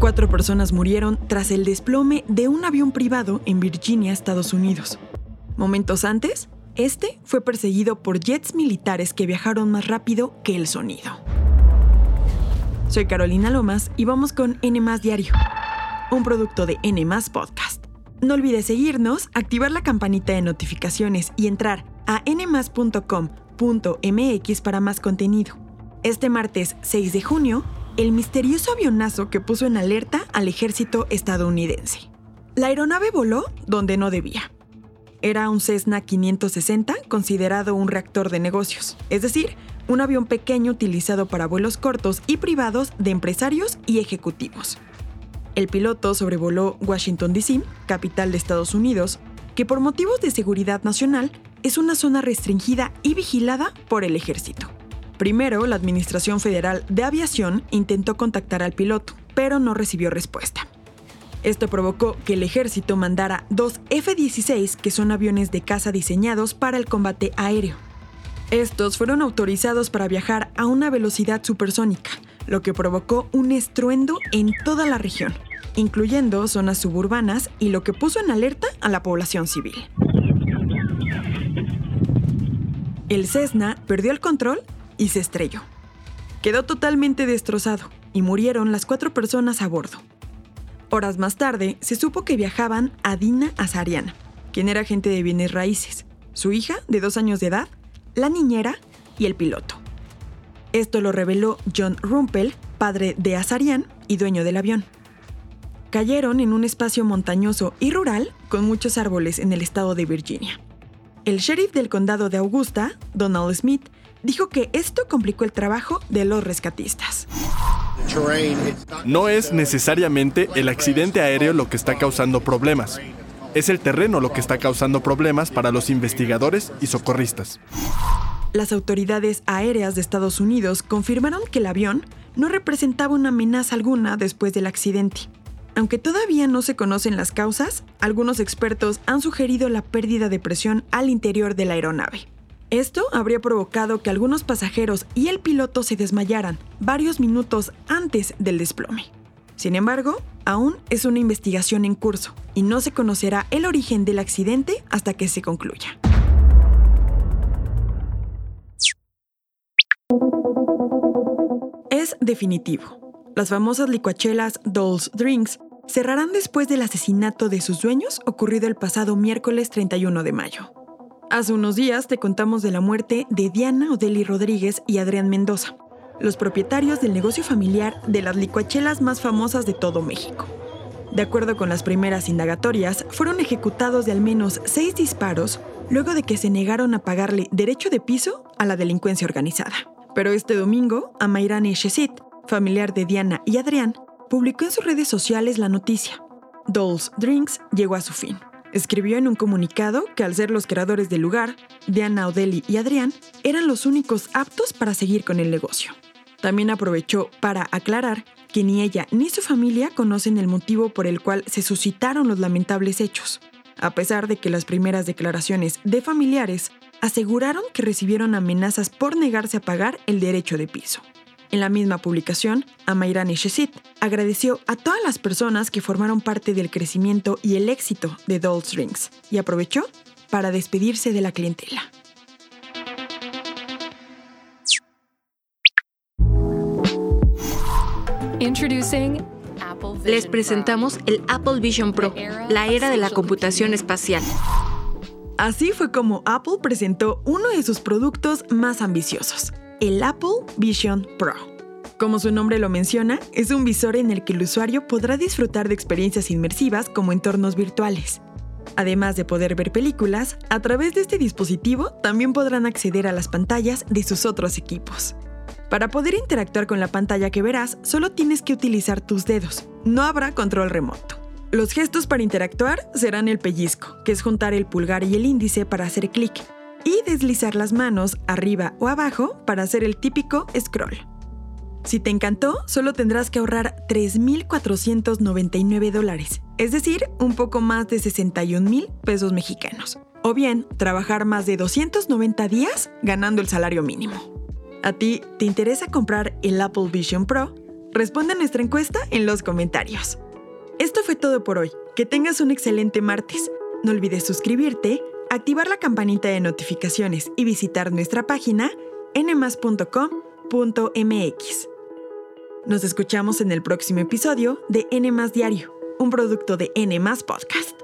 Cuatro personas murieron tras el desplome de un avión privado en Virginia, Estados Unidos. Momentos antes, este fue perseguido por jets militares que viajaron más rápido que el sonido. Soy Carolina Lomas y vamos con N Diario, un producto de N Podcast. No olvides seguirnos, activar la campanita de notificaciones y entrar a nmas.com.mx para más contenido. Este martes 6 de junio, el misterioso avionazo que puso en alerta al ejército estadounidense. La aeronave voló donde no debía era un Cessna 560 considerado un reactor de negocios, es decir, un avión pequeño utilizado para vuelos cortos y privados de empresarios y ejecutivos. El piloto sobrevoló Washington, D.C., capital de Estados Unidos, que por motivos de seguridad nacional es una zona restringida y vigilada por el ejército. Primero, la Administración Federal de Aviación intentó contactar al piloto, pero no recibió respuesta. Esto provocó que el ejército mandara dos F-16, que son aviones de caza diseñados para el combate aéreo. Estos fueron autorizados para viajar a una velocidad supersónica, lo que provocó un estruendo en toda la región, incluyendo zonas suburbanas y lo que puso en alerta a la población civil. El Cessna perdió el control y se estrelló. Quedó totalmente destrozado y murieron las cuatro personas a bordo. Horas más tarde, se supo que viajaban a Dina Azarian, quien era agente de bienes raíces, su hija, de dos años de edad, la niñera y el piloto. Esto lo reveló John Rumpel, padre de Azarian y dueño del avión. Cayeron en un espacio montañoso y rural con muchos árboles en el estado de Virginia. El sheriff del condado de Augusta, Donald Smith, dijo que esto complicó el trabajo de los rescatistas. No es necesariamente el accidente aéreo lo que está causando problemas. Es el terreno lo que está causando problemas para los investigadores y socorristas. Las autoridades aéreas de Estados Unidos confirmaron que el avión no representaba una amenaza alguna después del accidente. Aunque todavía no se conocen las causas, algunos expertos han sugerido la pérdida de presión al interior de la aeronave. Esto habría provocado que algunos pasajeros y el piloto se desmayaran varios minutos antes del desplome. Sin embargo, aún es una investigación en curso y no se conocerá el origen del accidente hasta que se concluya. Es definitivo. Las famosas licuachelas Dolls Drinks cerrarán después del asesinato de sus dueños ocurrido el pasado miércoles 31 de mayo. Hace unos días te contamos de la muerte de Diana Odeli Rodríguez y Adrián Mendoza, los propietarios del negocio familiar de las licuachelas más famosas de todo México. De acuerdo con las primeras indagatorias, fueron ejecutados de al menos seis disparos luego de que se negaron a pagarle derecho de piso a la delincuencia organizada. Pero este domingo, Amairani Shesit, familiar de Diana y Adrián, publicó en sus redes sociales la noticia. Dolls Drinks llegó a su fin. Escribió en un comunicado que al ser los creadores del lugar, Diana Odeli y Adrián eran los únicos aptos para seguir con el negocio. También aprovechó para aclarar que ni ella ni su familia conocen el motivo por el cual se suscitaron los lamentables hechos, a pesar de que las primeras declaraciones de familiares aseguraron que recibieron amenazas por negarse a pagar el derecho de piso. En la misma publicación, Amairani Shesit agradeció a todas las personas que formaron parte del crecimiento y el éxito de Dolls Rings y aprovechó para despedirse de la clientela. Les presentamos el Apple Vision Pro, la era de la computación espacial. Así fue como Apple presentó uno de sus productos más ambiciosos, el Apple Vision Pro. Como su nombre lo menciona, es un visor en el que el usuario podrá disfrutar de experiencias inmersivas como entornos virtuales. Además de poder ver películas, a través de este dispositivo también podrán acceder a las pantallas de sus otros equipos. Para poder interactuar con la pantalla que verás, solo tienes que utilizar tus dedos, no habrá control remoto. Los gestos para interactuar serán el pellizco, que es juntar el pulgar y el índice para hacer clic, y deslizar las manos arriba o abajo para hacer el típico scroll. Si te encantó, solo tendrás que ahorrar 3.499 dólares, es decir, un poco más de 61 mil pesos mexicanos. O bien, trabajar más de 290 días ganando el salario mínimo. ¿A ti te interesa comprar el Apple Vision Pro? Responde a nuestra encuesta en los comentarios. Esto fue todo por hoy. Que tengas un excelente martes. No olvides suscribirte, activar la campanita de notificaciones y visitar nuestra página nmas.com.mx. Nos escuchamos en el próximo episodio de N Diario, un producto de N Podcast.